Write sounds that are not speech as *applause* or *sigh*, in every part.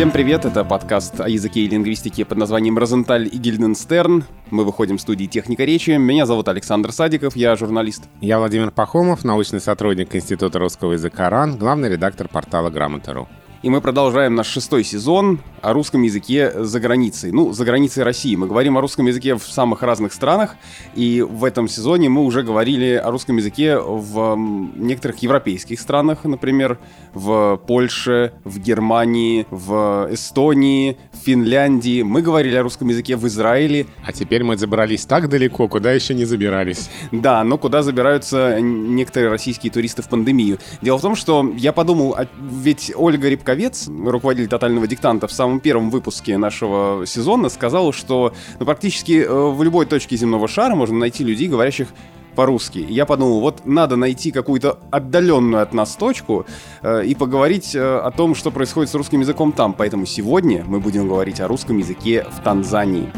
Всем привет, это подкаст о языке и лингвистике под названием «Розенталь и Гильденстерн». Мы выходим в студии «Техника речи». Меня зовут Александр Садиков, я журналист. Я Владимир Пахомов, научный сотрудник Института русского языка РАН, главный редактор портала «Грамота.ру». И мы продолжаем наш шестой сезон о русском языке за границей. Ну, за границей России. Мы говорим о русском языке в самых разных странах. И в этом сезоне мы уже говорили о русском языке в некоторых европейских странах, например, в Польше, в Германии, в Эстонии, в Финляндии. Мы говорили о русском языке в Израиле. А теперь мы забрались так далеко, куда еще не забирались. Да, но куда забираются некоторые российские туристы в пандемию. Дело в том, что я подумал, а ведь Ольга Рябко Ковец, руководитель тотального диктанта, в самом первом выпуске нашего сезона сказал, что ну, практически э, в любой точке земного шара можно найти людей, говорящих по-русски. Я подумал, вот надо найти какую-то отдаленную от нас точку э, и поговорить э, о том, что происходит с русским языком там. Поэтому сегодня мы будем говорить о русском языке в Танзании.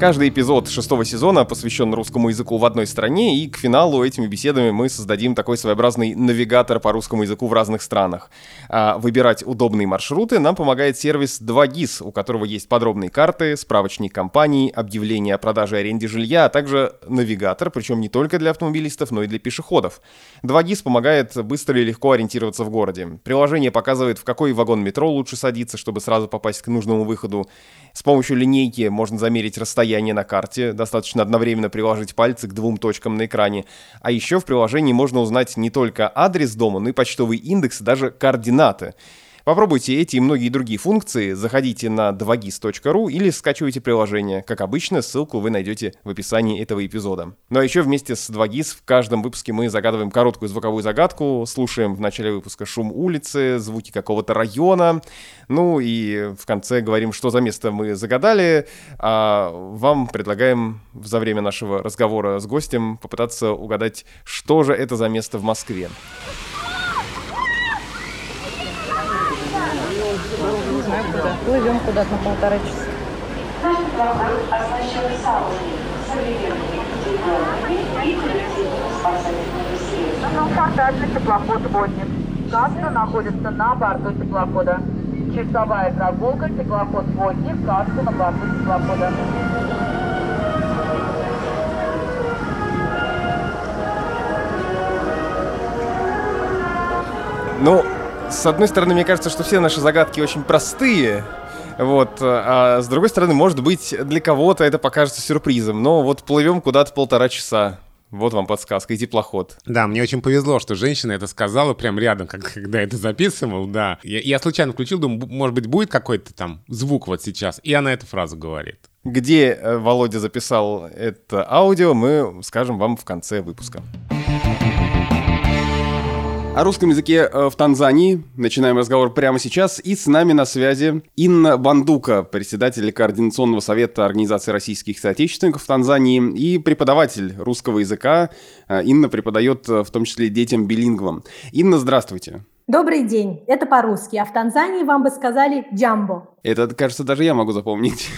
Каждый эпизод шестого сезона посвящен русскому языку в одной стране, и к финалу этими беседами мы создадим такой своеобразный навигатор по русскому языку в разных странах. А выбирать удобные маршруты нам помогает сервис 2GIS, у которого есть подробные карты, справочник компаний, объявления о продаже и аренде жилья, а также навигатор, причем не только для автомобилистов, но и для пешеходов. 2GIS помогает быстро и легко ориентироваться в городе. Приложение показывает, в какой вагон метро лучше садиться, чтобы сразу попасть к нужному выходу. С помощью линейки можно замерить расстояние на карте, достаточно одновременно приложить пальцы к двум точкам на экране. А еще в приложении можно узнать не только адрес дома, но и почтовый индекс, даже координаты. Попробуйте эти и многие другие функции, заходите на 2gis.ru или скачивайте приложение. Как обычно, ссылку вы найдете в описании этого эпизода. Ну а еще вместе с 2gis в каждом выпуске мы загадываем короткую звуковую загадку, слушаем в начале выпуска шум улицы, звуки какого-то района, ну и в конце говорим, что за место мы загадали, а вам предлагаем за время нашего разговора с гостем попытаться угадать, что же это за место в Москве. Плывем куда-то на полтора часа. Наш оснащен современными и средствами. Картачный теплоход «Водник». Каска находится на борту теплохода. Часовая прогулка, теплоход «Водник», каска на борту теплохода. Ну, с одной стороны, мне кажется, что все наши загадки очень простые, вот, а с другой стороны, может быть, для кого-то это покажется сюрпризом, но вот плывем куда-то полтора часа. Вот вам подсказка, и теплоход. Да, мне очень повезло, что женщина это сказала прям рядом, как, когда это записывал, да. Я, я случайно включил, думаю, может быть, будет какой-то там звук вот сейчас, и она эту фразу говорит. Где э, Володя записал это аудио, мы скажем вам в конце выпуска. О русском языке э, в Танзании. Начинаем разговор прямо сейчас. И с нами на связи Инна Бандука, председатель Координационного совета Организации российских соотечественников в Танзании и преподаватель русского языка. Э, Инна преподает э, в том числе детям билингвам. Инна, здравствуйте. Добрый день, это по-русски, а в Танзании вам бы сказали «джамбо». Это, кажется, даже я могу запомнить.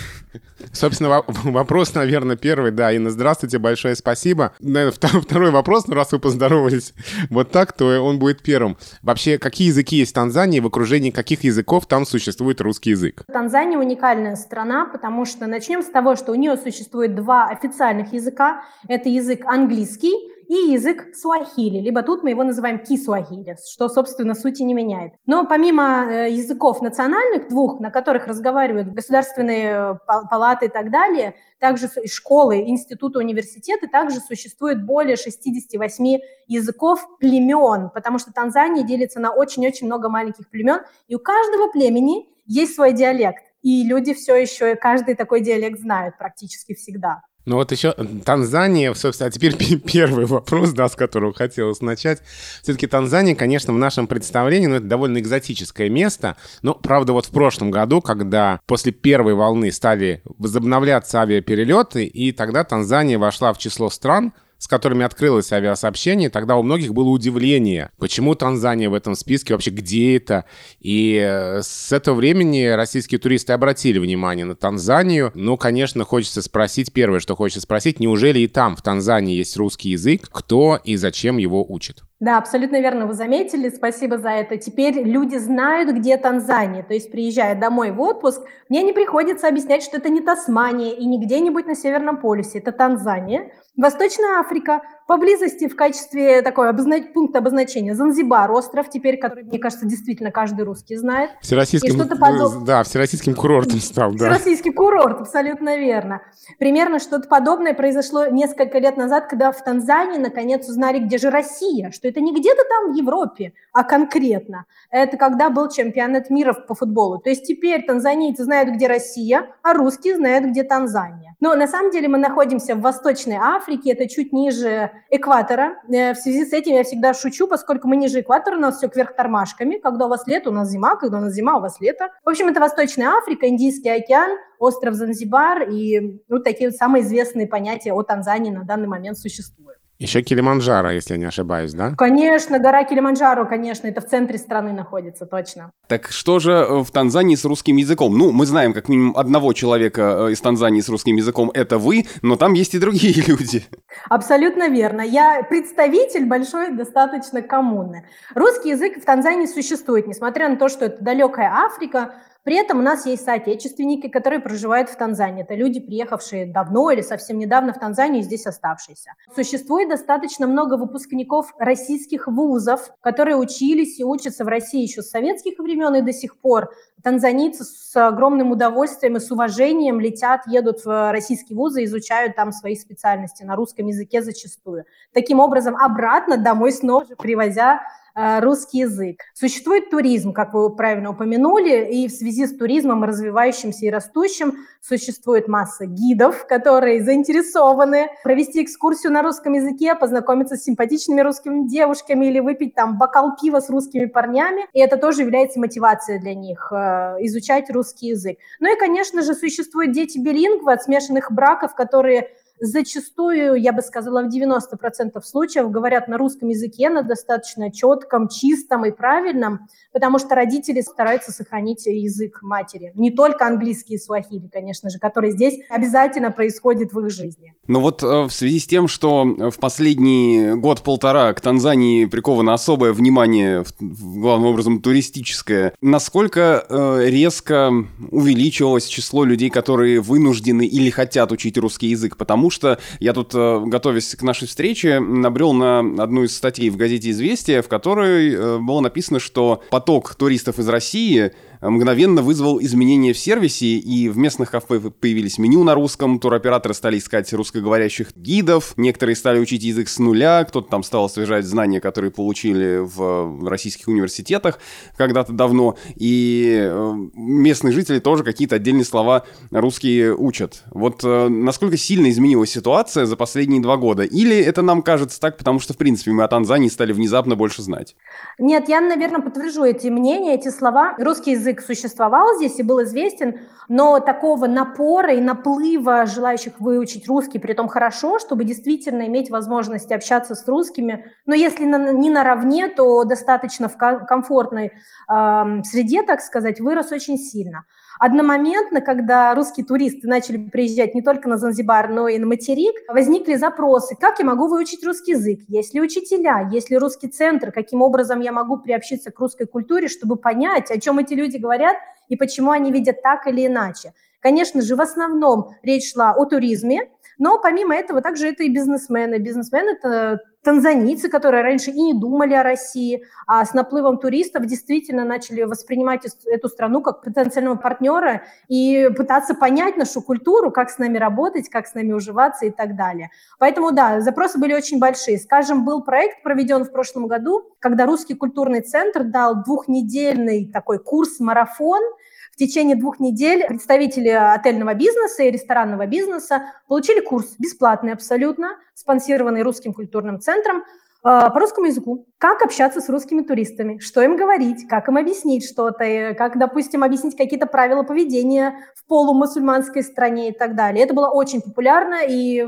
Собственно, вопрос, наверное, первый, да, Инна, здравствуйте, большое спасибо. Наверное, *laughs* второй вопрос, но раз вы поздоровались вот так, то он будет первым. Вообще, какие языки есть в Танзании, в окружении каких языков там существует русский язык? Танзания уникальная страна, потому что начнем с того, что у нее существует два официальных языка. Это язык английский, и язык суахили, либо тут мы его называем кисуахили, что, собственно, сути не меняет. Но помимо э, языков национальных двух, на которых разговаривают государственные э, палаты и так далее, также школы, институты, университеты, также существует более 68 языков племен, потому что Танзания делится на очень-очень много маленьких племен, и у каждого племени есть свой диалект. И люди все еще каждый такой диалект знают практически всегда. Ну вот еще Танзания, собственно, а теперь *laughs* первый вопрос, да, с которого хотелось начать. Все-таки Танзания, конечно, в нашем представлении, ну, это довольно экзотическое место. Но, правда, вот в прошлом году, когда после первой волны стали возобновляться авиаперелеты, и тогда Танзания вошла в число стран, с которыми открылось авиасообщение, тогда у многих было удивление, почему Танзания в этом списке, вообще где это. И э, с этого времени российские туристы обратили внимание на Танзанию. Ну, конечно, хочется спросить, первое, что хочется спросить, неужели и там, в Танзании, есть русский язык, кто и зачем его учит? Да, абсолютно верно вы заметили, спасибо за это. Теперь люди знают, где Танзания, то есть приезжая домой в отпуск, мне не приходится объяснять, что это не Тасмания и не где-нибудь на Северном полюсе, это Танзания. Восточная Африка, поблизости в качестве такой обозна... пункта обозначения Занзибар, остров теперь, который, мне кажется, действительно каждый русский знает. Всероссийским, подоб... да, всероссийским курортом стал, да. Всероссийский курорт, абсолютно верно. Примерно что-то подобное произошло несколько лет назад, когда в Танзании наконец узнали, где же Россия, что это не где-то там в Европе, а конкретно. Это когда был чемпионат мира по футболу. То есть теперь танзанийцы знают, где Россия, а русские знают, где Танзания. Но на самом деле мы находимся в Восточной Африке, это чуть ниже экватора. Э, в связи с этим я всегда шучу, поскольку мы ниже экватора, у нас все кверх тормашками. Когда у вас лето, у нас зима, когда у нас зима, у вас лето. В общем, это Восточная Африка, Индийский океан, остров Занзибар и ну, такие вот самые известные понятия о Танзании на данный момент существуют. Еще Килиманджаро, если я не ошибаюсь, да? Конечно, гора Килиманджаро, конечно, это в центре страны находится, точно. Так что же э, в Танзании с русским языком? Ну, мы знаем как минимум одного человека э, из Танзании с русским языком, это вы, но там есть и другие *laughs* люди. Абсолютно верно. Я представитель большой достаточно коммуны. Русский язык в Танзании существует, несмотря на то, что это далекая Африка, при этом у нас есть соотечественники, которые проживают в Танзании. Это люди, приехавшие давно или совсем недавно в Танзанию и здесь оставшиеся. Существует достаточно много выпускников российских вузов, которые учились и учатся в России еще с советских времен и до сих пор. Танзанийцы с огромным удовольствием и с уважением летят, едут в российские вузы, изучают там свои специальности на русском языке зачастую. Таким образом, обратно домой снова привозя Э, русский язык. Существует туризм, как вы правильно упомянули, и в связи с туризмом развивающимся и растущим существует масса гидов, которые заинтересованы провести экскурсию на русском языке, познакомиться с симпатичными русскими девушками или выпить там бокал пива с русскими парнями, и это тоже является мотивацией для них э, изучать русский язык. Ну и, конечно же, существуют дети билингвы от смешанных браков, которые зачастую, я бы сказала, в 90% случаев говорят на русском языке, на достаточно четком, чистом и правильном, потому что родители стараются сохранить язык матери. Не только английский и суахили, конечно же, который здесь обязательно происходит в их жизни. Но вот э, в связи с тем, что в последний год-полтора к Танзании приковано особое внимание, главным образом туристическое, насколько э, резко увеличилось число людей, которые вынуждены или хотят учить русский язык? Потому что я тут, э, готовясь к нашей встрече, набрел на одну из статей в газете «Известия», в которой было написано, что поток туристов из России мгновенно вызвал изменения в сервисе, и в местных кафе появились меню на русском, туроператоры стали искать русскоговорящих гидов, некоторые стали учить язык с нуля, кто-то там стал освежать знания, которые получили в российских университетах когда-то давно, и э, местные жители тоже какие-то отдельные слова русские учат. Вот э, насколько сильно изменилась ситуация за последние два года? Или это нам кажется так, потому что, в принципе, мы о Танзании стали внезапно больше знать? Нет, я, наверное, подтвержу эти мнения, эти слова. Русский язык язык существовал здесь и был известен, но такого напора и наплыва желающих выучить русский, при том хорошо, чтобы действительно иметь возможность общаться с русскими, но если не наравне, то достаточно в комфортной э, среде, так сказать, вырос очень сильно. Одномоментно, когда русские туристы начали приезжать не только на Занзибар, но и на материк, возникли запросы, как я могу выучить русский язык, есть ли учителя, есть ли русский центр, каким образом я могу приобщиться к русской культуре, чтобы понять, о чем эти люди говорят и почему они видят так или иначе. Конечно же, в основном речь шла о туризме, но помимо этого также это и бизнесмены. Бизнесмены – это танзанийцы, которые раньше и не думали о России, а с наплывом туристов действительно начали воспринимать эту страну как потенциального партнера и пытаться понять нашу культуру, как с нами работать, как с нами уживаться и так далее. Поэтому, да, запросы были очень большие. Скажем, был проект проведен в прошлом году, когда Русский культурный центр дал двухнедельный такой курс-марафон – течение двух недель представители отельного бизнеса и ресторанного бизнеса получили курс бесплатный абсолютно, спонсированный Русским культурным центром по русскому языку. Как общаться с русскими туристами, что им говорить, как им объяснить что-то, как, допустим, объяснить какие-то правила поведения в полумусульманской стране и так далее. Это было очень популярно, и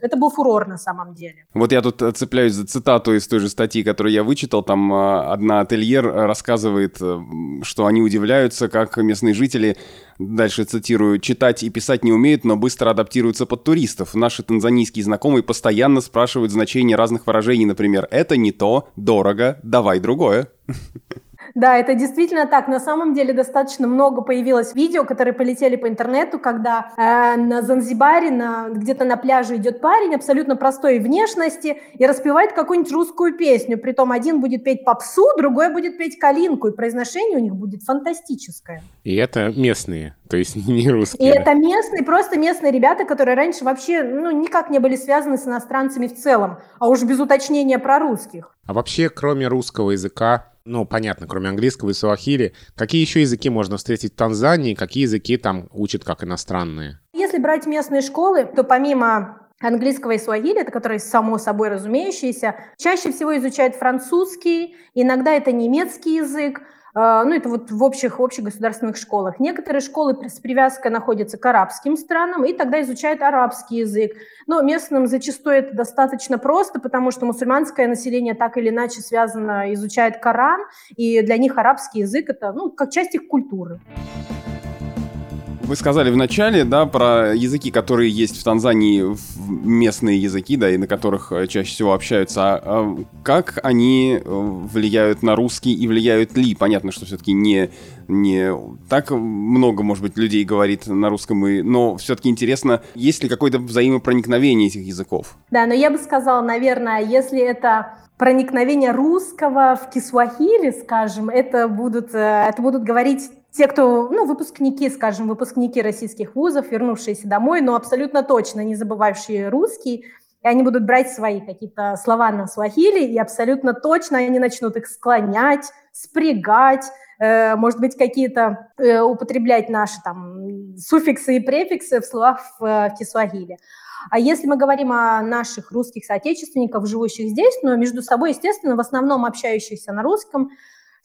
это был фурор на самом деле. Вот я тут цепляюсь за цитату из той же статьи, которую я вычитал. Там а, одна ательер рассказывает, э, что они удивляются, как местные жители Дальше цитирую. «Читать и писать не умеют, но быстро адаптируются под туристов. Наши танзанийские знакомые постоянно спрашивают значение разных выражений, например, «это не то», «дорого», «давай другое». Да, это действительно так. На самом деле достаточно много появилось видео, которые полетели по интернету, когда э, на Занзибаре, на, где-то на пляже идет парень абсолютно простой внешности и распевает какую-нибудь русскую песню. Притом один будет петь попсу, другой будет петь калинку, и произношение у них будет фантастическое. И это местные, то есть *laughs* не русские. И это местные, просто местные ребята, которые раньше вообще ну, никак не были связаны с иностранцами в целом, а уж без уточнения про русских. А вообще, кроме русского языка, ну, понятно, кроме английского и суахили, какие еще языки можно встретить в Танзании, какие языки там учат как иностранные? Если брать местные школы, то помимо английского и суахили, это которые само собой разумеющиеся, чаще всего изучают французский, иногда это немецкий язык, ну, это вот в общих, общих государственных школах. Некоторые школы с привязкой находятся к арабским странам, и тогда изучают арабский язык. Но местным зачастую это достаточно просто, потому что мусульманское население так или иначе связано, изучает Коран, и для них арабский язык – это, ну, как часть их культуры. Вы сказали в начале, да, про языки, которые есть в Танзании, местные языки, да, и на которых э, чаще всего общаются. А, а как они э, влияют на русский и влияют ли? Понятно, что все-таки не, не так много, может быть, людей говорит на русском, и, но все-таки интересно, есть ли какое-то взаимопроникновение этих языков? Да, но я бы сказала, наверное, если это проникновение русского в кисвахили, скажем, это будут, э, это будут говорить те, кто, ну, выпускники, скажем, выпускники российских вузов, вернувшиеся домой, но абсолютно точно не забывавшие русский, и они будут брать свои какие-то слова на свахили, и абсолютно точно они начнут их склонять, спрягать, э, может быть, какие-то э, употреблять наши там суффиксы и префиксы в словах в, в кисвахиле. А если мы говорим о наших русских соотечественниках, живущих здесь, но между собой, естественно, в основном общающихся на русском,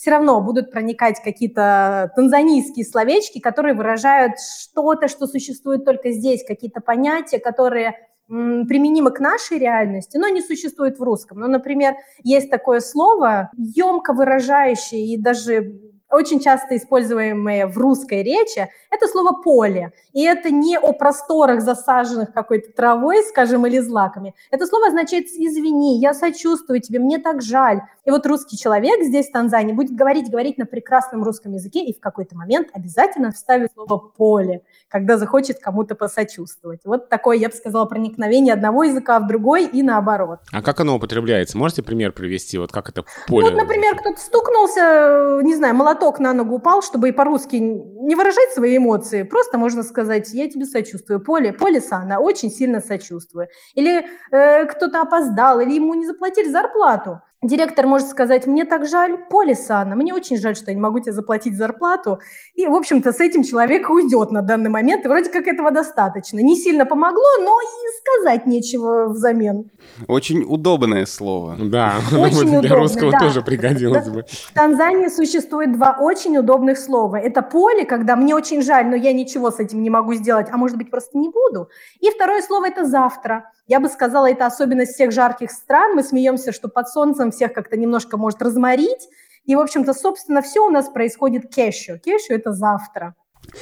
все равно будут проникать какие-то танзанийские словечки, которые выражают что-то, что существует только здесь, какие-то понятия, которые применимы к нашей реальности, но не существуют в русском. Ну, например, есть такое слово, емко выражающее и даже очень часто используемое в русской речи, это слово «поле». И это не о просторах, засаженных какой-то травой, скажем, или злаками. Это слово означает «извини, я сочувствую тебе, мне так жаль». И вот русский человек здесь, в Танзании, будет говорить, говорить на прекрасном русском языке и в какой-то момент обязательно вставит слово «поле», когда захочет кому-то посочувствовать. Вот такое, я бы сказала, проникновение одного языка в другой и наоборот. А как оно употребляется? Можете пример привести? Вот как это поле? Вот, например, кто-то стукнулся, не знаю, молоток на ногу упал, чтобы и по-русски не выражать свои эмоции, просто можно сказать, я тебе сочувствую. Поле, поле Сана, очень сильно сочувствую. Или э, кто-то опоздал, или ему не заплатили зарплату. Директор может сказать, мне так жаль, Полисана, мне очень жаль, что я не могу тебе заплатить зарплату. И, в общем-то, с этим человек уйдет на данный момент, и вроде как этого достаточно. Не сильно помогло, но и сказать нечего взамен. Очень удобное слово. Да, очень *laughs* для удобное, русского да. тоже пригодилось бы. В Танзании существует два очень удобных слова. Это поле, когда мне очень жаль, но я ничего с этим не могу сделать, а может быть просто не буду. И второе слово – это завтра. Я бы сказала, это особенность всех жарких стран. Мы смеемся, что под солнцем всех как-то немножко может разморить. И, в общем-то, собственно, все у нас происходит кешу. Кешу – это завтра.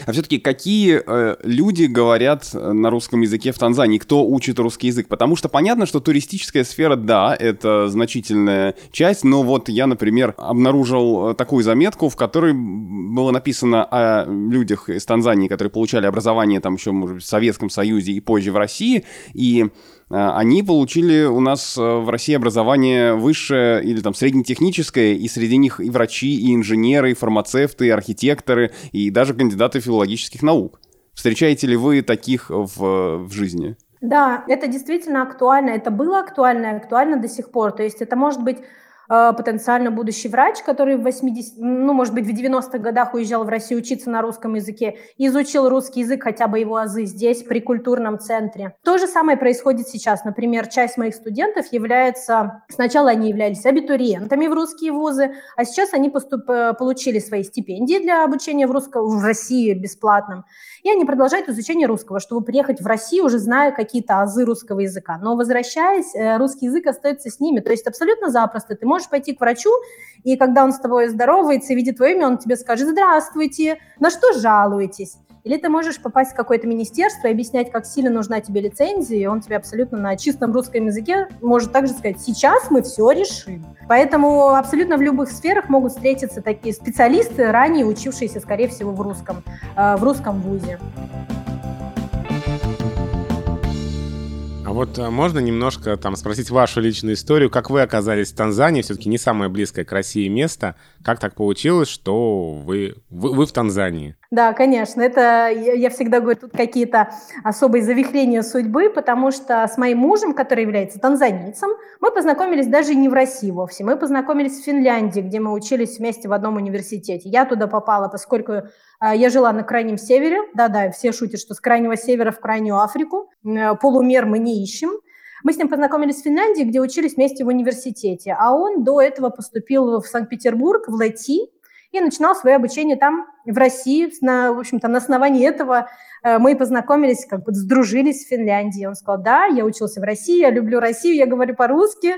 А все-таки какие э, люди говорят э, на русском языке в Танзании? Кто учит русский язык? Потому что понятно, что туристическая сфера, да, это значительная часть, но вот я, например, обнаружил э, такую заметку, в которой было написано о людях из Танзании, которые получали образование там еще, может в Советском Союзе и позже в России, и они получили у нас э, в России образование высшее или там среднетехническое, и среди них и врачи, и инженеры, и фармацевты, и архитекторы, и даже кандидаты филологических наук. Встречаете ли вы таких в, в жизни? Да, это действительно актуально. Это было актуально и актуально до сих пор. То есть это может быть Э, потенциально будущий врач, который в 80, ну, может быть, в 90-х годах уезжал в Россию учиться на русском языке, изучил русский язык, хотя бы его азы здесь, при культурном центре. То же самое происходит сейчас. Например, часть моих студентов является, сначала они являлись абитуриентами в русские вузы, а сейчас они поступ, э, получили свои стипендии для обучения в, русском, в России бесплатном и они продолжают изучение русского, чтобы приехать в Россию, уже зная какие-то азы русского языка. Но возвращаясь, э, русский язык остается с ними. То есть абсолютно запросто. Ты можешь пойти к врачу, и когда он с тобой здоровается и видит твое имя, он тебе скажет «Здравствуйте, на что жалуетесь?» Или ты можешь попасть в какое-то министерство и объяснять, как сильно нужна тебе лицензия, и он тебе абсолютно на чистом русском языке может также сказать, сейчас мы все решим. Поэтому абсолютно в любых сферах могут встретиться такие специалисты, ранее учившиеся, скорее всего, в русском, э, в русском вузе. А вот э, можно немножко там спросить вашу личную историю, как вы оказались в Танзании, все-таки не самое близкое к России место. Как так получилось, что вы, вы, вы в Танзании? Да, конечно, это, я всегда говорю, тут какие-то особые завихрения судьбы, потому что с моим мужем, который является танзанийцем, мы познакомились даже не в России вовсе, мы познакомились в Финляндии, где мы учились вместе в одном университете. Я туда попала, поскольку а, я жила на крайнем севере, да-да, все шутят, что с крайнего севера в крайнюю Африку, э, полумер мы не ищем. Мы с ним познакомились в Финляндии, где учились вместе в университете, а он до этого поступил в Санкт-Петербург, в ЛЭТИ, и начинал свое обучение там, в России. На, в общем-то, на основании этого э, мы познакомились, как бы сдружились в Финляндии. Он сказал, да, я учился в России, я люблю Россию, я говорю по-русски,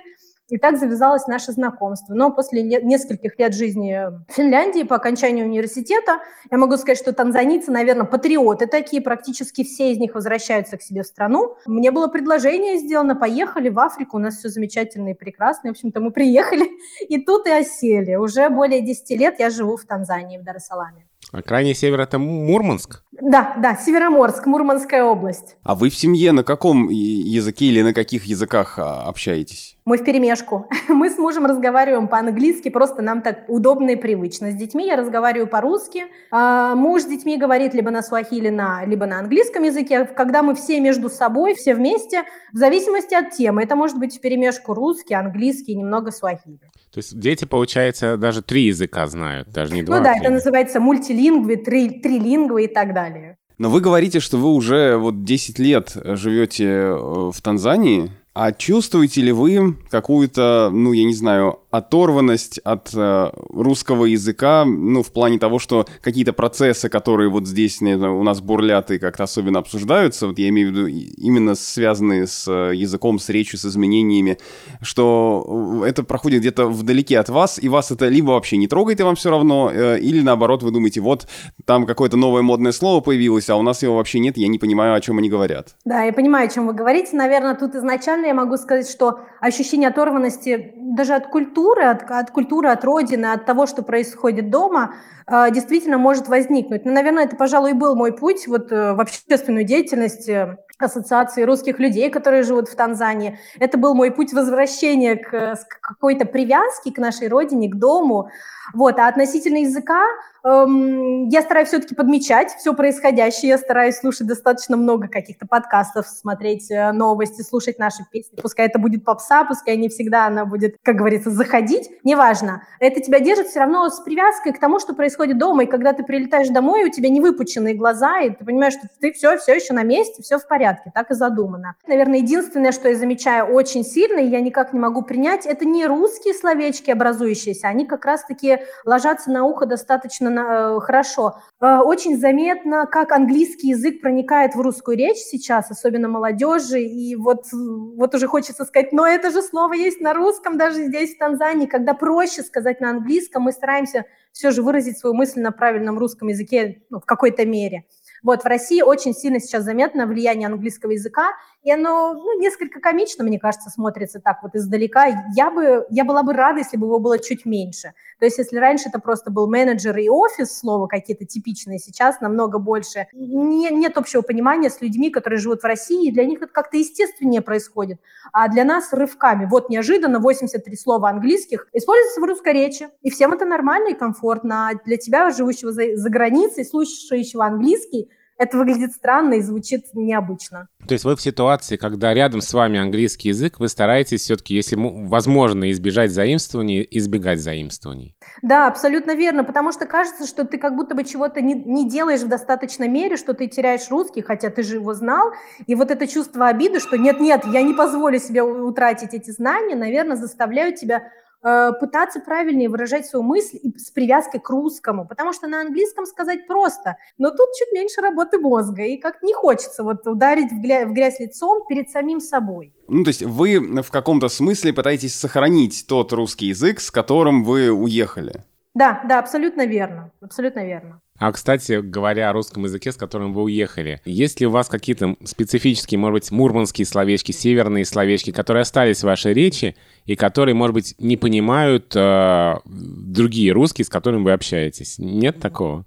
и так завязалось наше знакомство. Но после нескольких лет жизни в Финляндии, по окончанию университета, я могу сказать, что танзанийцы, наверное, патриоты такие, практически все из них возвращаются к себе в страну. Мне было предложение сделано, поехали в Африку, у нас все замечательно и прекрасно. В общем-то, мы приехали *laughs* и тут и осели. Уже более 10 лет я живу в Танзании, в Дар-Саламе. А крайний север это Мурманск? Да, да, Североморск, Мурманская область. А вы в семье на каком языке или на каких языках а, общаетесь? Мы в перемешку. *laughs* Мы с мужем разговариваем по-английски, просто нам так удобно и привычно. С детьми я разговариваю по-русски. А муж с детьми говорит либо на суахили, на, либо на английском языке. Когда мы все между собой, все вместе, в зависимости от темы. Это может быть в перемешку русский, английский, немного суахили. То есть дети, получается, даже три языка знают, даже не два. Ну да, это называется мультилингвы, три, трилингвы и так далее. Но вы говорите, что вы уже вот 10 лет живете э, в Танзании. А чувствуете ли вы какую-то, ну, я не знаю, оторванность от э, русского языка, ну, в плане того, что какие-то процессы, которые вот здесь не, у нас бурлят и как-то особенно обсуждаются, вот я имею в виду именно связанные с э, языком, с речью, с изменениями, что это проходит где-то вдалеке от вас, и вас это либо вообще не трогает, и вам все равно, э, или наоборот вы думаете, вот там какое-то новое модное слово появилось, а у нас его вообще нет, я не понимаю, о чем они говорят. Да, я понимаю, о чем вы говорите. Наверное, тут изначально я могу сказать, что ощущение оторванности даже от культуры, от, от культуры, от родины, от того, что происходит дома, э, действительно может возникнуть. Но, наверное, это, пожалуй, и был мой путь вот, э, в общественную деятельность э, ассоциации русских людей, которые живут в Танзании. Это был мой путь возвращения к, к какой-то привязке к нашей родине, к дому. Вот. А относительно языка, я стараюсь все-таки подмечать все происходящее, я стараюсь слушать достаточно много каких-то подкастов, смотреть э, новости, слушать наши песни. Пускай это будет попса, пускай не всегда она будет, как говорится, заходить, неважно. Это тебя держит все равно с привязкой к тому, что происходит дома, и когда ты прилетаешь домой, у тебя не выпученные глаза, и ты понимаешь, что ты все, все еще на месте, все в порядке, так и задумано. Наверное, единственное, что я замечаю очень сильно, и я никак не могу принять, это не русские словечки образующиеся, они как раз-таки ложатся на ухо достаточно на, э, хорошо. Э, очень заметно, как английский язык проникает в русскую речь сейчас, особенно молодежи, и вот, вот уже хочется сказать, но это же слово есть на русском, даже здесь, в Танзании, когда проще сказать на английском, мы стараемся все же выразить свою мысль на правильном русском языке ну, в какой-то мере. Вот в России очень сильно сейчас заметно влияние английского языка, и оно ну, несколько комично, мне кажется, смотрится так вот издалека. Я, бы, я была бы рада, если бы его было чуть меньше. То есть если раньше это просто был менеджер и офис, слово какие-то типичные, сейчас намного больше. Не, нет общего понимания с людьми, которые живут в России, и для них это как-то естественнее происходит. А для нас рывками. Вот неожиданно 83 слова английских используются в русской речи, и всем это нормально и комфортно. А для тебя, живущего за, за границей, слушающего английский, это выглядит странно и звучит необычно. То есть вы в ситуации, когда рядом с вами английский язык, вы стараетесь все-таки, если возможно, избежать заимствований, избегать заимствований. Да, абсолютно верно, потому что кажется, что ты как будто бы чего-то не, не делаешь в достаточной мере, что ты теряешь русский, хотя ты же его знал. И вот это чувство обиды, что нет-нет, я не позволю себе утратить эти знания, наверное, заставляют тебя пытаться правильнее выражать свою мысль и с привязкой к русскому, потому что на английском сказать просто, но тут чуть меньше работы мозга, и как не хочется вот ударить в грязь, в грязь лицом перед самим собой. Ну, то есть вы в каком-то смысле пытаетесь сохранить тот русский язык, с которым вы уехали? Да, да, абсолютно верно, абсолютно верно. А, кстати, говоря о русском языке, с которым вы уехали, есть ли у вас какие-то специфические, может быть, мурманские словечки, северные словечки, которые остались в вашей речи и которые, может быть, не понимают э, другие русские, с которыми вы общаетесь? Нет такого?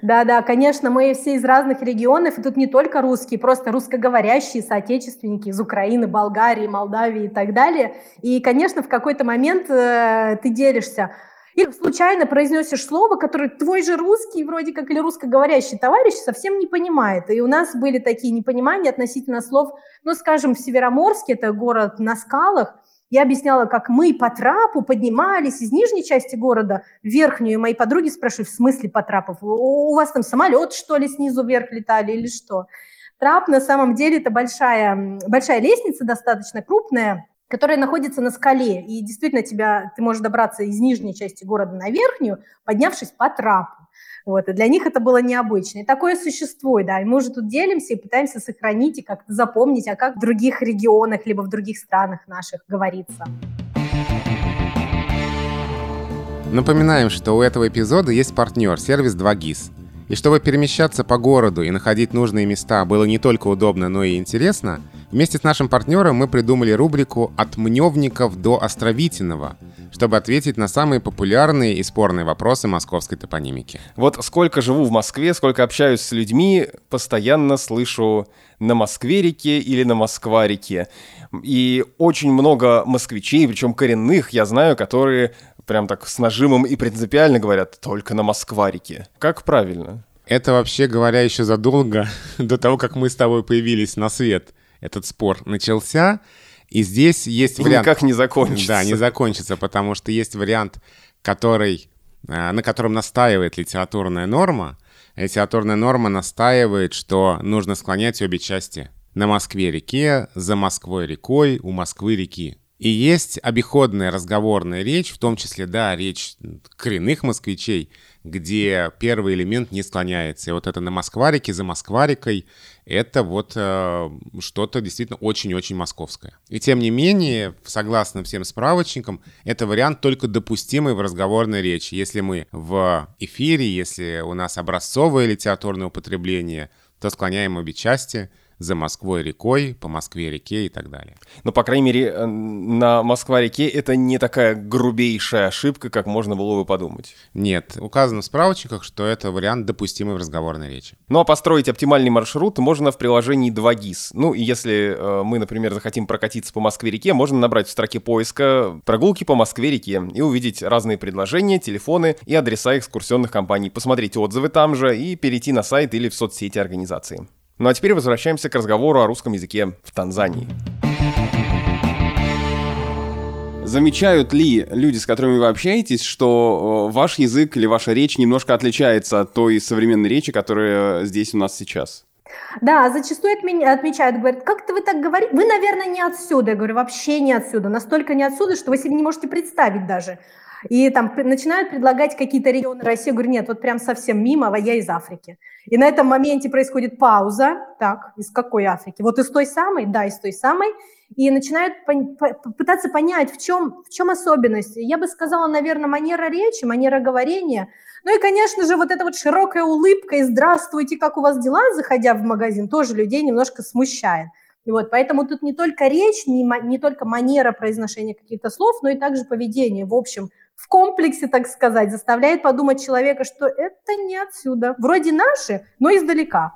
Да, да, конечно, мы все из разных регионов, и тут не только русские, просто русскоговорящие соотечественники из Украины, Болгарии, Молдавии и так далее. И, конечно, в какой-то момент э, ты делишься или случайно произносишь слово, которое твой же русский, вроде как, или русскоговорящий товарищ совсем не понимает. И у нас были такие непонимания относительно слов, ну, скажем, в Североморске, это город на скалах, я объясняла, как мы по трапу поднимались из нижней части города в верхнюю. И мои подруги спрашивают, в смысле по трапу? У вас там самолет, что ли, снизу вверх летали или что? Трап на самом деле это большая, большая лестница, достаточно крупная, которая находится на скале. И действительно тебя, ты можешь добраться из нижней части города на верхнюю, поднявшись по трапу. Вот, и для них это было необычно. И такое существует, да. И мы уже тут делимся и пытаемся сохранить и как-то запомнить, а как в других регионах либо в других странах наших говорится. Напоминаем, что у этого эпизода есть партнер, сервис 2GIS. И чтобы перемещаться по городу и находить нужные места было не только удобно, но и интересно, вместе с нашим партнером мы придумали рубрику «От мневников до Островитиного», чтобы ответить на самые популярные и спорные вопросы московской топонимики. Вот сколько живу в Москве, сколько общаюсь с людьми, постоянно слышу на Москве-реке или на Москва-реке. И очень много москвичей, причем коренных, я знаю, которые прям так с нажимом и принципиально говорят только на Москва-реке. Как правильно? Это вообще говоря еще задолго *laughs* до того, как мы с тобой появились на свет. Этот спор начался, и здесь есть и вариант... никак не закончится. Да, не закончится, потому что есть вариант, который, э, на котором настаивает литературная норма. Литературная норма настаивает, что нужно склонять обе части. На Москве-реке, за Москвой-рекой, у Москвы-реки. И есть обиходная разговорная речь, в том числе, да, речь коренных москвичей, где первый элемент не склоняется. И вот это на Москварике, за Москварикой, это вот э, что-то действительно очень-очень московское. И тем не менее, согласно всем справочникам, это вариант только допустимый в разговорной речи. Если мы в эфире, если у нас образцовое литературное употребление, то склоняем обе части — за Москвой рекой, по Москве-реке и так далее. Но, по крайней мере, э, на Москва-реке это не такая грубейшая ошибка, как можно было бы подумать. Нет, указано в справочниках, что это вариант допустимый в разговорной речи. Ну а построить оптимальный маршрут можно в приложении 2GIS. Ну и если э, мы, например, захотим прокатиться по Москве-реке, можно набрать в строке поиска «прогулки по Москве-реке» и увидеть разные предложения, телефоны и адреса экскурсионных компаний, посмотреть отзывы там же и перейти на сайт или в соцсети организации. Ну а теперь возвращаемся к разговору о русском языке в Танзании. Замечают ли люди, с которыми вы общаетесь, что э, ваш язык или ваша речь немножко отличается от той современной речи, которая здесь у нас сейчас? Да, зачастую отмечают, говорят, как-то вы так говорите, вы, наверное, не отсюда. Я говорю, вообще не отсюда, настолько не отсюда, что вы себе не можете представить даже. И там начинают предлагать какие-то регионы России. Я говорю, нет, вот прям совсем мимо, а я из Африки. И на этом моменте происходит пауза. Так, из какой Африки? Вот из той самой? Да, из той самой. И начинают пытаться понять, в чем, в чем особенность. Я бы сказала, наверное, манера речи, манера говорения. Ну и, конечно же, вот эта вот широкая улыбка и «здравствуйте, как у вас дела?», заходя в магазин, тоже людей немножко смущает. И вот, поэтому тут не только речь, не, не только манера произношения каких-то слов, но и также поведение. В общем, в комплексе, так сказать, заставляет подумать человека, что это не отсюда. Вроде наши, но издалека.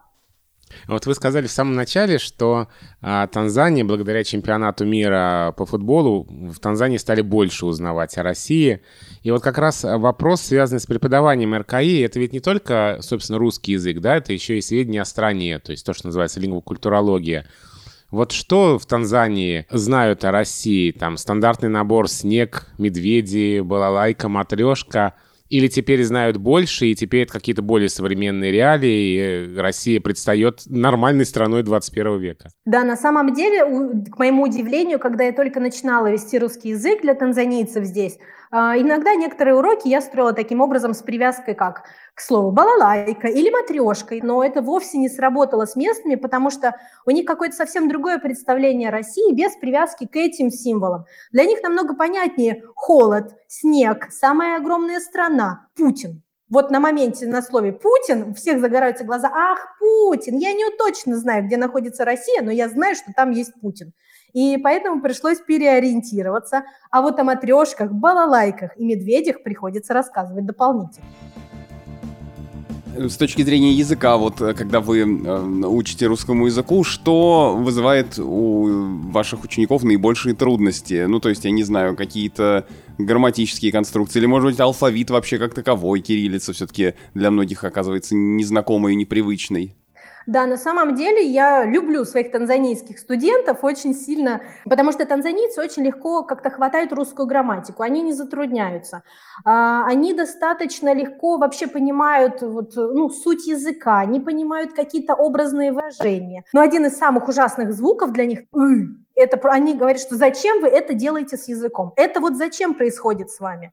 Вот вы сказали в самом начале, что а, Танзания, благодаря чемпионату мира по футболу, в Танзании стали больше узнавать о России. И вот как раз вопрос, связанный с преподаванием РКИ, это ведь не только, собственно, русский язык, да, это еще и сведения о стране, то есть то, что называется лингвокультурология. Вот что в Танзании знают о России? Там стандартный набор снег, медведи, балалайка, матрешка. Или теперь знают больше, и теперь это какие-то более современные реалии, и Россия предстает нормальной страной 21 века? Да, на самом деле, к моему удивлению, когда я только начинала вести русский язык для танзанийцев здесь, а, иногда некоторые уроки я строила таким образом с привязкой как к слову балалайка или матрешкой, но это вовсе не сработало с местными, потому что у них какое-то совсем другое представление о России без привязки к этим символам. Для них намного понятнее холод, снег, самая огромная страна, Путин. вот на моменте на слове Путин у всех загораются глаза. Ах, Путин! Я не точно знаю, где находится Россия, но я знаю, что там есть Путин. И поэтому пришлось переориентироваться. А вот о матрешках, балалайках и медведях приходится рассказывать дополнительно. С точки зрения языка, вот э, когда вы э, учите русскому языку, что вызывает у ваших учеников наибольшие трудности? Ну, то есть, я не знаю, какие-то грамматические конструкции, или, может быть, алфавит вообще как таковой, кириллица все-таки для многих оказывается незнакомой и непривычной. Да, на самом деле я люблю своих танзанийских студентов очень сильно, потому что танзанийцы очень легко как-то хватают русскую грамматику, они не затрудняются. А, они достаточно легко вообще понимают вот, ну, суть языка, они понимают какие-то образные выражения. Но один из самых ужасных звуков для них это они говорят, что зачем вы это делаете с языком? Это вот зачем происходит с вами?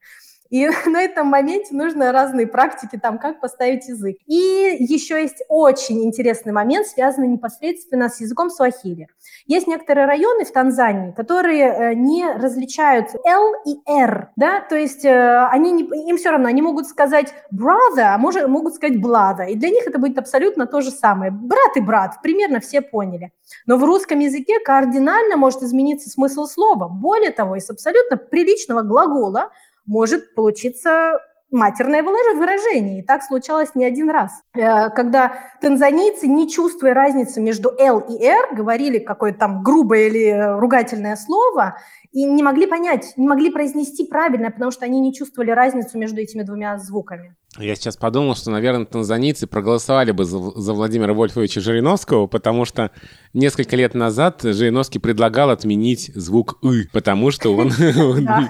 И *laughs* на этом моменте нужно разные практики, там, как поставить язык. И еще есть очень интересный момент, связанный непосредственно с языком суахили. Есть некоторые районы в Танзании, которые э, не различают L и R, да, то есть э, они не, им все равно, они могут сказать brother, а может, могут сказать brother, и для них это будет абсолютно то же самое. Брат и брат, примерно все поняли. Но в русском языке кардинально может измениться смысл слова. Более того, из абсолютно приличного глагола может получиться матерное выражение. И так случалось не один раз. Э, когда танзанийцы, не чувствуя разницы между «л» и «р», говорили какое-то там грубое или ругательное слово, и не могли понять, не могли произнести правильно, потому что они не чувствовали разницу между этими двумя звуками. Я сейчас подумал, что, наверное, танзанийцы проголосовали бы за, за Владимира Вольфовича Жириновского, потому что несколько лет назад Жириновский предлагал отменить звук «ы», потому что он... *laughs*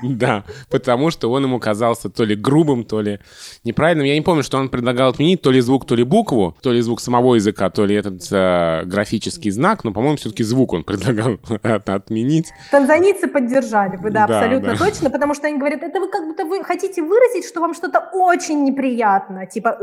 *laughs* Да, потому что он ему казался то ли грубым, то ли неправильным. Я не помню, что он предлагал отменить то ли звук, то ли букву, то ли звук самого языка, то ли этот э, графический знак, но, по-моему, все-таки звук он предлагал *laughs* отменить. Танзанийцы поддержали бы, да, абсолютно точно, потому что они говорят, это вы как будто вы хотите выразить, что вам что-то очень неприятно типа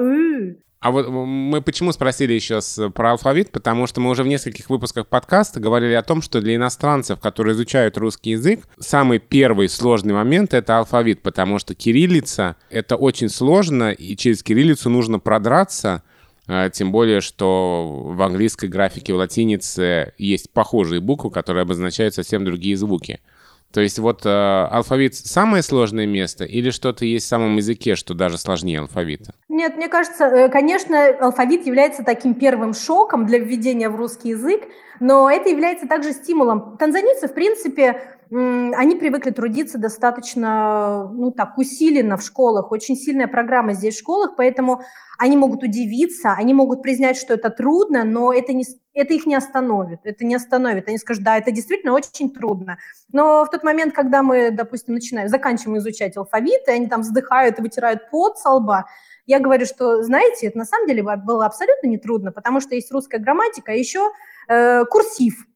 А вот мы почему спросили еще про алфавит? Потому что мы уже в нескольких выпусках подкаста говорили о том, что для иностранцев, которые изучают русский язык, самый первый сложный момент — это алфавит, потому что кириллица — это очень сложно, и через кириллицу нужно продраться, а, тем более, что в английской графике в латинице есть похожие буквы, которые обозначают совсем другие звуки. То есть вот э, алфавит самое сложное место или что-то есть в самом языке, что даже сложнее алфавита? Нет, мне кажется, э, конечно, алфавит является таким первым шоком для введения в русский язык, но это является также стимулом. Танзанийцы, в принципе, они привыкли трудиться достаточно, ну так, усиленно в школах. Очень сильная программа здесь в школах, поэтому они могут удивиться, они могут признать, что это трудно, но это, не, это их не остановит. Это не остановит. Они скажут, да, это действительно очень трудно. Но в тот момент, когда мы, допустим, начинаем, заканчиваем изучать алфавит, и они там вздыхают и вытирают пот со лба, я говорю, что, знаете, это на самом деле было абсолютно нетрудно, потому что есть русская грамматика, а еще э, курсив.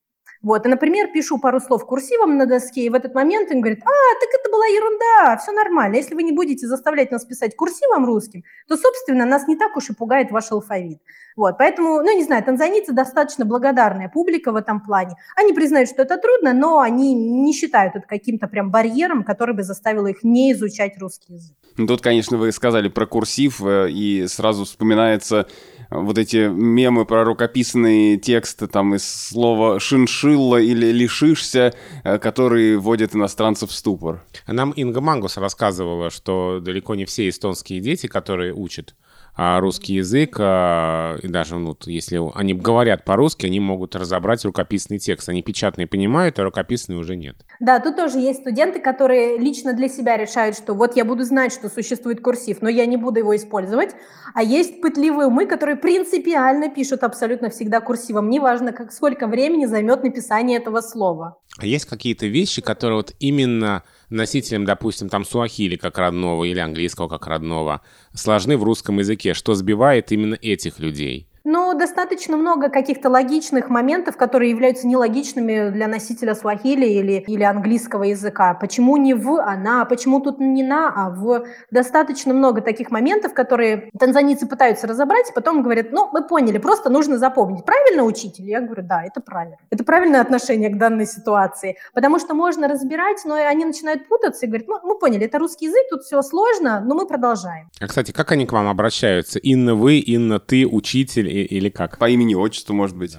Вот, и, например, пишу пару слов курсивом на доске, и в этот момент он говорит, а, так это была ерунда, все нормально. Если вы не будете заставлять нас писать курсивом русским, то, собственно, нас не так уж и пугает ваш алфавит. Вот, поэтому, ну, не знаю, танзанийцы достаточно благодарная публика в этом плане. Они признают, что это трудно, но они не считают это каким-то прям барьером, который бы заставил их не изучать русский язык. Ну, тут, конечно, вы сказали про курсив, э, и сразу вспоминается вот эти мемы про рукописные тексты там из слова «шиншилла» или «лишишься», э, которые вводят иностранцев в ступор. Нам Инга Мангус рассказывала, что далеко не все эстонские дети, которые учат русский язык, а, и даже, ну, если они говорят по-русски, они могут разобрать рукописный текст. Они печатный понимают, а рукописный уже нет. Да, тут тоже есть студенты, которые лично для себя решают, что вот я буду знать, что существует курсив, но я не буду его использовать. А есть пытливые умы, которые принципиально пишут абсолютно всегда курсивом. Неважно, как, сколько времени займет написание этого слова. А есть какие-то вещи, которые вот именно носителям, допустим, там суахили как родного или английского как родного, сложны в русском языке, что сбивает именно этих людей? Ну, достаточно много каких-то логичных моментов, которые являются нелогичными для носителя суахили или, или английского языка. Почему не в, она, почему тут не на, а в. Достаточно много таких моментов, которые танзанийцы пытаются разобрать, потом говорят, ну, мы поняли, просто нужно запомнить. Правильно, учитель? Я говорю, да, это правильно. Это правильное отношение к данной ситуации. Потому что можно разбирать, но они начинают путаться и говорят, ну, мы поняли, это русский язык, тут все сложно, но мы продолжаем. А, кстати, как они к вам обращаются? Инна вы, Инна ты, учитель или как? По имени, отчеству, может быть.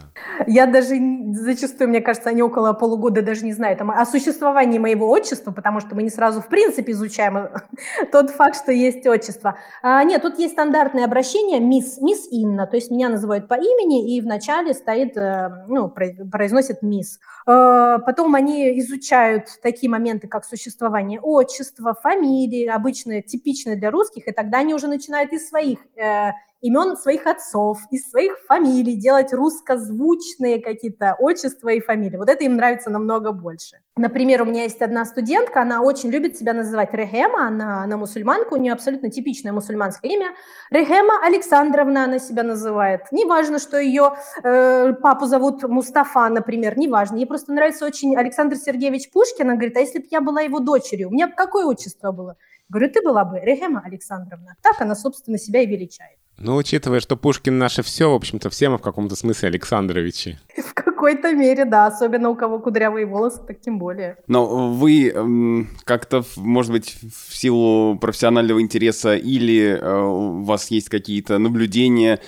Я даже зачастую, мне кажется, они около полугода даже не знают о существовании моего отчества, потому что мы не сразу в принципе изучаем *laughs* тот факт, что есть отчество. А, нет, тут есть стандартное обращение мисс, мисс Инна, то есть меня называют по имени, и вначале стоит, э, ну, произносит мисс. Э, потом они изучают такие моменты, как существование отчества, фамилии, обычные, типичные для русских, и тогда они уже начинают из своих э, имен своих отцов, из своих фамилий, делать русскозвучные какие-то отчества и фамилии. Вот это им нравится намного больше. Например, у меня есть одна студентка, она очень любит себя называть Рехема, она, она мусульманка, у нее абсолютно типичное мусульманское имя. Рехема Александровна она себя называет. Неважно, что ее э, папу зовут Мустафа, например, неважно. Ей просто нравится очень Александр Сергеевич Пушкин. Она говорит, а если бы я была его дочерью, у меня какое отчество было? Говорю, ты была бы Рехема Александровна. Так она, собственно, себя и величает. Ну, учитывая, что Пушкин наше все, в общем-то, все мы в каком-то смысле Александровичи. *laughs* В какой-то мере, да. Особенно у кого кудрявые волосы, так тем более. Но вы эм, как-то, может быть, в силу профессионального интереса или э, у вас есть какие-то наблюдения,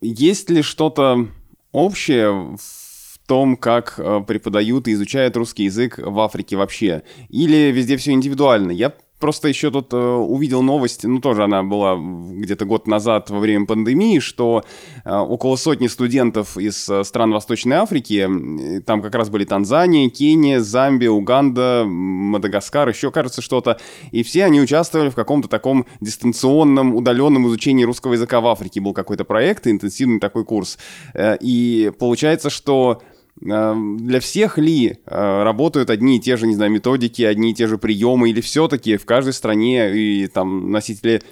есть ли что-то общее в том, как э, преподают и изучают русский язык в Африке вообще? Или везде все индивидуально? Я Просто еще тут э, увидел новость, ну тоже она была где-то год назад во время пандемии, что э, около сотни студентов из э, стран Восточной Африки, там как раз были Танзания, Кения, Замбия, Уганда, Мадагаскар, еще кажется что-то, и все они участвовали в каком-то таком дистанционном, удаленном изучении русского языка в Африке. Был какой-то проект, интенсивный такой курс. Э, и получается, что для всех ли э, работают одни и те же, не знаю, методики, одни и те же приемы, или все-таки в каждой стране и там носители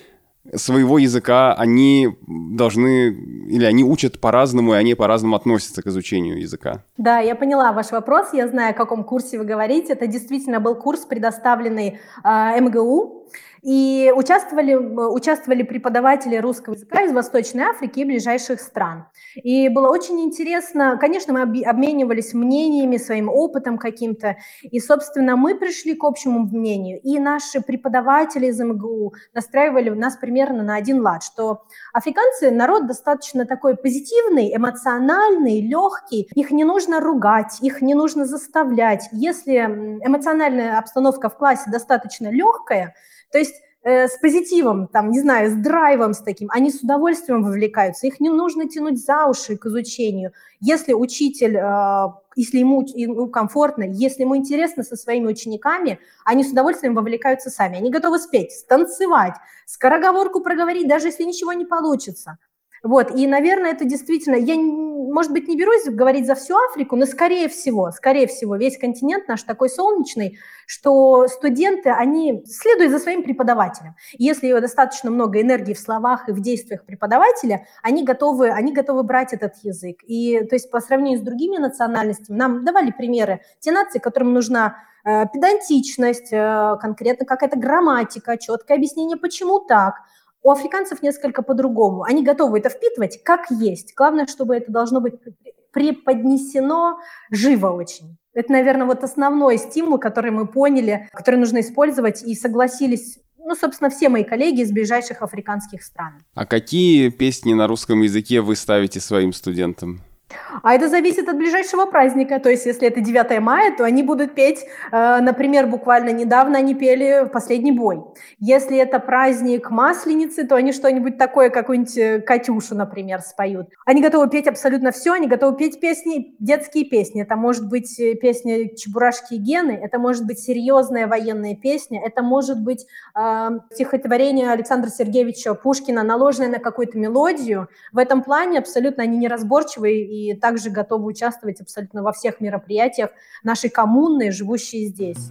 своего языка, они должны, или они учат по-разному, и они по-разному относятся к изучению языка. Да, я поняла ваш вопрос, я знаю, о каком курсе вы говорите. Это действительно был курс, предоставленный э, МГУ, и участвовали, участвовали преподаватели русского языка из Восточной Африки и ближайших стран. И было очень интересно, конечно, мы обменивались мнениями, своим опытом каким-то, и, собственно, мы пришли к общему мнению, и наши преподаватели из МГУ настраивали нас примерно на один лад, что африканцы народ достаточно такой позитивный, эмоциональный, легкий, их не нужно ругать, их не нужно заставлять. Если эмоциональная обстановка в классе достаточно легкая, то есть э, с позитивом, там, не знаю, с драйвом с таким, они с удовольствием вовлекаются. Их не нужно тянуть за уши к изучению. Если учитель, э, если ему, ему комфортно, если ему интересно со своими учениками, они с удовольствием вовлекаются сами. Они готовы спеть, станцевать, скороговорку проговорить, даже если ничего не получится. Вот, и, наверное, это действительно, я, может быть, не берусь говорить за всю Африку, но скорее всего, скорее всего, весь континент наш такой солнечный, что студенты, они следуют за своим преподавателем. Если достаточно много энергии в словах и в действиях преподавателя, они готовы, они готовы брать этот язык. И, то есть, по сравнению с другими национальностями, нам давали примеры, те нации, которым нужна э, педантичность, э, конкретно какая-то грамматика, четкое объяснение, почему так – у африканцев несколько по-другому. Они готовы это впитывать как есть. Главное, чтобы это должно быть преподнесено живо очень. Это, наверное, вот основной стимул, который мы поняли, который нужно использовать и согласились ну, собственно, все мои коллеги из ближайших африканских стран. А какие песни на русском языке вы ставите своим студентам? А это зависит от ближайшего праздника. То есть, если это 9 мая, то они будут петь, э, например, буквально недавно они пели «Последний бой». Если это праздник Масленицы, то они что-нибудь такое, какую-нибудь э, «Катюшу», например, споют. Они готовы петь абсолютно все, они готовы петь песни, детские песни. Это может быть э, песня «Чебурашки и Гены», это может быть серьезная военная песня, это может быть э, стихотворение Александра Сергеевича Пушкина, наложенное на какую-то мелодию. В этом плане абсолютно они неразборчивые и также готовы участвовать абсолютно во всех мероприятиях нашей коммуны, живущие здесь.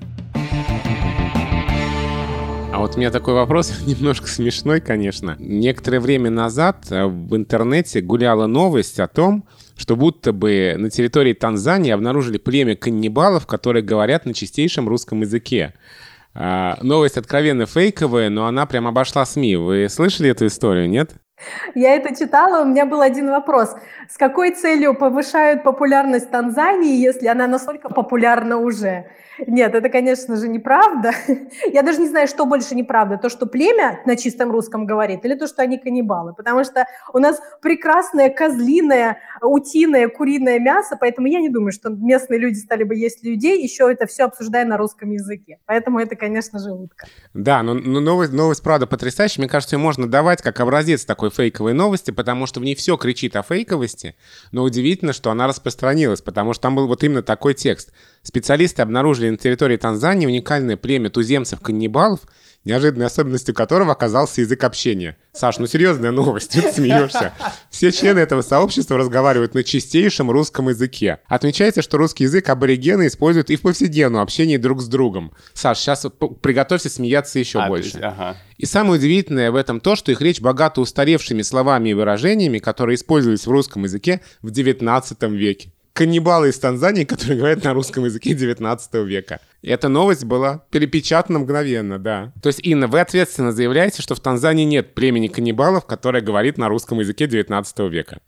А вот у меня такой вопрос, *laughs* немножко смешной, конечно. Некоторое время назад э, в интернете гуляла новость о том, что будто бы на территории Танзании обнаружили племя каннибалов, которые говорят на чистейшем русском языке. А, новость откровенно фейковая, но она прям обошла СМИ. Вы слышали эту историю, нет? Я это читала, у меня был один вопрос. С какой целью повышают популярность Танзании, если она настолько популярна уже? Нет, это, конечно же, неправда. *laughs* Я даже не знаю, что больше неправда. То, что племя на чистом русском говорит, или то, что они каннибалы. Потому что у нас прекрасное козлиное, утиное, куриное мясо, поэтому я не думаю, что местные люди стали бы есть людей, еще это все обсуждая на русском языке. Поэтому это, конечно же, утка. Да, но, но новость, новость, правда, потрясающая. Мне кажется, ее можно давать как образец такой фейковой новости, потому что в ней все кричит о фейковости, но удивительно, что она распространилась, потому что там был вот именно такой текст. Специалисты обнаружили на территории Танзании уникальное племя туземцев-каннибалов, неожиданной особенностью которого оказался язык общения. Саш, ну серьезная новость, ты смеешься. Все члены этого сообщества разговаривают на чистейшем русском языке. Отмечается, что русский язык аборигены используют и в повседневном общении друг с другом. Саш, сейчас приготовься смеяться еще а, больше. Есть, ага. И самое удивительное в этом то, что их речь богата устаревшими словами и выражениями, которые использовались в русском языке в 19 веке каннибалы из Танзании, которые говорят на русском языке 19 века. И эта новость была перепечатана мгновенно, да. То есть, Инна, вы ответственно заявляете, что в Танзании нет племени каннибалов, которое говорит на русском языке 19 века.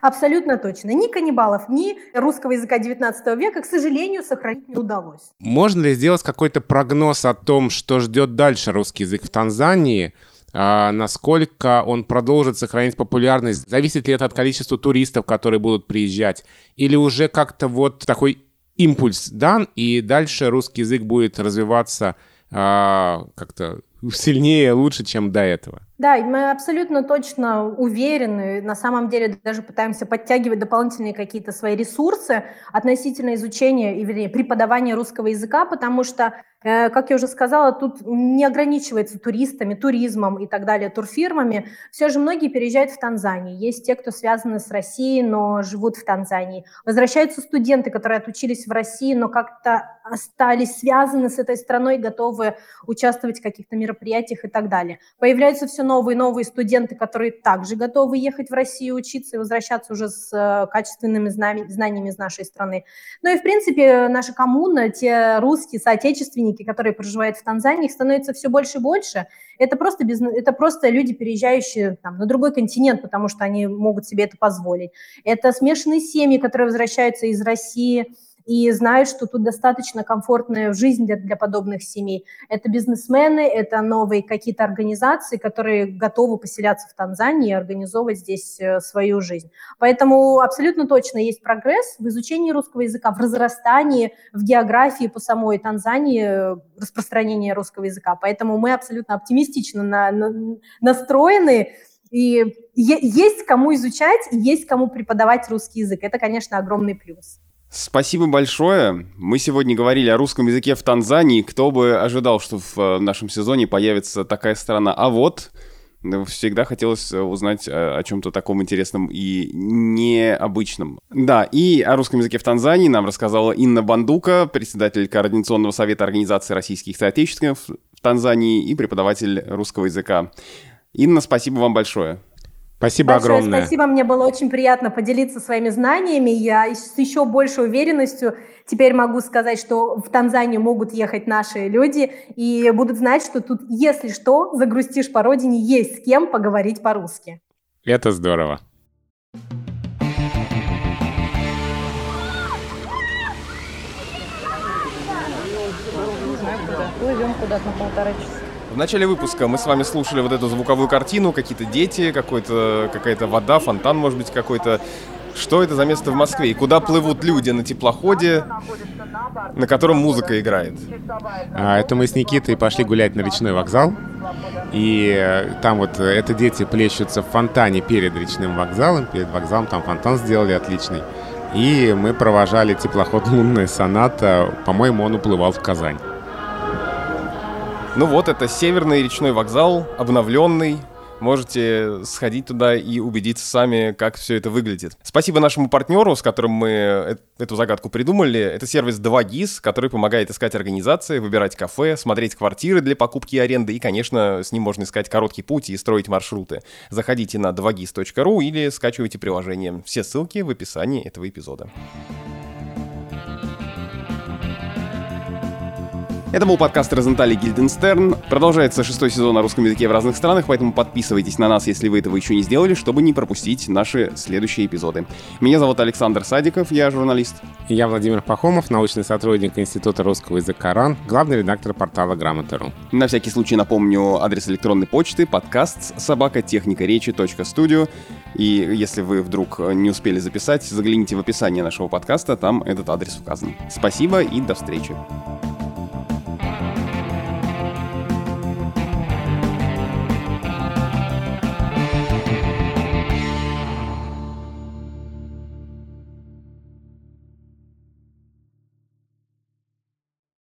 Абсолютно точно. Ни каннибалов, ни русского языка 19 века, к сожалению, сохранить не удалось. Можно ли сделать какой-то прогноз о том, что ждет дальше русский язык в Танзании? А насколько он продолжит сохранять популярность? Зависит ли это от количества туристов, которые будут приезжать? Или уже как-то вот такой импульс дан, и дальше русский язык будет развиваться а, как-то сильнее, лучше, чем до этого? Да, мы абсолютно точно уверены, на самом деле даже пытаемся подтягивать дополнительные какие-то свои ресурсы относительно изучения и, вернее, преподавания русского языка, потому что, э, как я уже сказала, тут не ограничивается туристами, туризмом и так далее, турфирмами. Все же многие переезжают в Танзанию. Есть те, кто связаны с Россией, но живут в Танзании. Возвращаются студенты, которые отучились в России, но как-то остались связаны с этой страной, готовы участвовать в каких-то мероприятиях и так далее. Появляются все новые и новые студенты, которые также готовы ехать в Россию учиться и возвращаться уже с э, качественными знаниями из нашей страны. Ну и, в принципе, наша коммуна, те русские соотечественники, которые проживают в Танзании, их становится все больше и больше. Это просто, бизнес, это просто люди, переезжающие там, на другой континент, потому что они могут себе это позволить. Это смешанные семьи, которые возвращаются из России, и знают, что тут достаточно комфортная жизнь для, для подобных семей. Это бизнесмены, это новые какие-то организации, которые готовы поселяться в Танзании и организовывать здесь э, свою жизнь. Поэтому абсолютно точно есть прогресс в изучении русского языка, в разрастании, в географии по самой Танзании э, распространения русского языка. Поэтому мы абсолютно оптимистично на, на, настроены, и есть кому изучать, есть кому преподавать русский язык. Это, конечно, огромный плюс. Спасибо большое. Мы сегодня говорили о русском языке в Танзании. Кто бы ожидал, что в э, нашем сезоне появится такая страна. А вот всегда хотелось э, узнать о, чем-то таком интересном и необычном. Да, и о русском языке в Танзании нам рассказала Инна Бандука, председатель Координационного совета Организации российских соотечественников в Танзании и преподаватель русского языка. Инна, спасибо вам большое. Спасибо Большое огромное. Спасибо, мне было очень приятно поделиться своими знаниями. Я с еще большей уверенностью теперь могу сказать, что в Танзанию могут ехать наши люди и будут знать, что тут, если что, загрустишь по родине, есть с кем поговорить по-русски. Это здорово. Плывем куда-то на полтора часа. В начале выпуска мы с вами слушали вот эту звуковую картину, какие-то дети, какая-то вода, фонтан, может быть, какой-то. Что это за место в Москве? И куда плывут люди на теплоходе, на котором музыка играет? А, это мы с Никитой пошли гулять на речной вокзал. И э, там вот э, это дети плещутся в фонтане перед речным вокзалом. Перед вокзалом там фонтан сделали отличный. И мы провожали теплоход «Лунная соната». По-моему, он уплывал в Казань. Ну вот, это Северный речной вокзал, обновленный, можете сходить туда и убедиться сами, как все это выглядит. Спасибо нашему партнеру, с которым мы эту загадку придумали. Это сервис 2GIS, который помогает искать организации, выбирать кафе, смотреть квартиры для покупки и аренды, и, конечно, с ним можно искать короткий путь и строить маршруты. Заходите на 2gis.ru или скачивайте приложение. Все ссылки в описании этого эпизода. Это был подкаст Розентали Гильденстерн. Продолжается шестой сезон на русском языке в разных странах, поэтому подписывайтесь на нас, если вы этого еще не сделали, чтобы не пропустить наши следующие эпизоды. Меня зовут Александр Садиков, я журналист. И я Владимир Пахомов, научный сотрудник Института русского языка РАН, главный редактор портала Грамота.ру. На всякий случай напомню адрес электронной почты подкаст собака техника речи студио. И если вы вдруг не успели записать, загляните в описание нашего подкаста, там этот адрес указан. Спасибо и до встречи.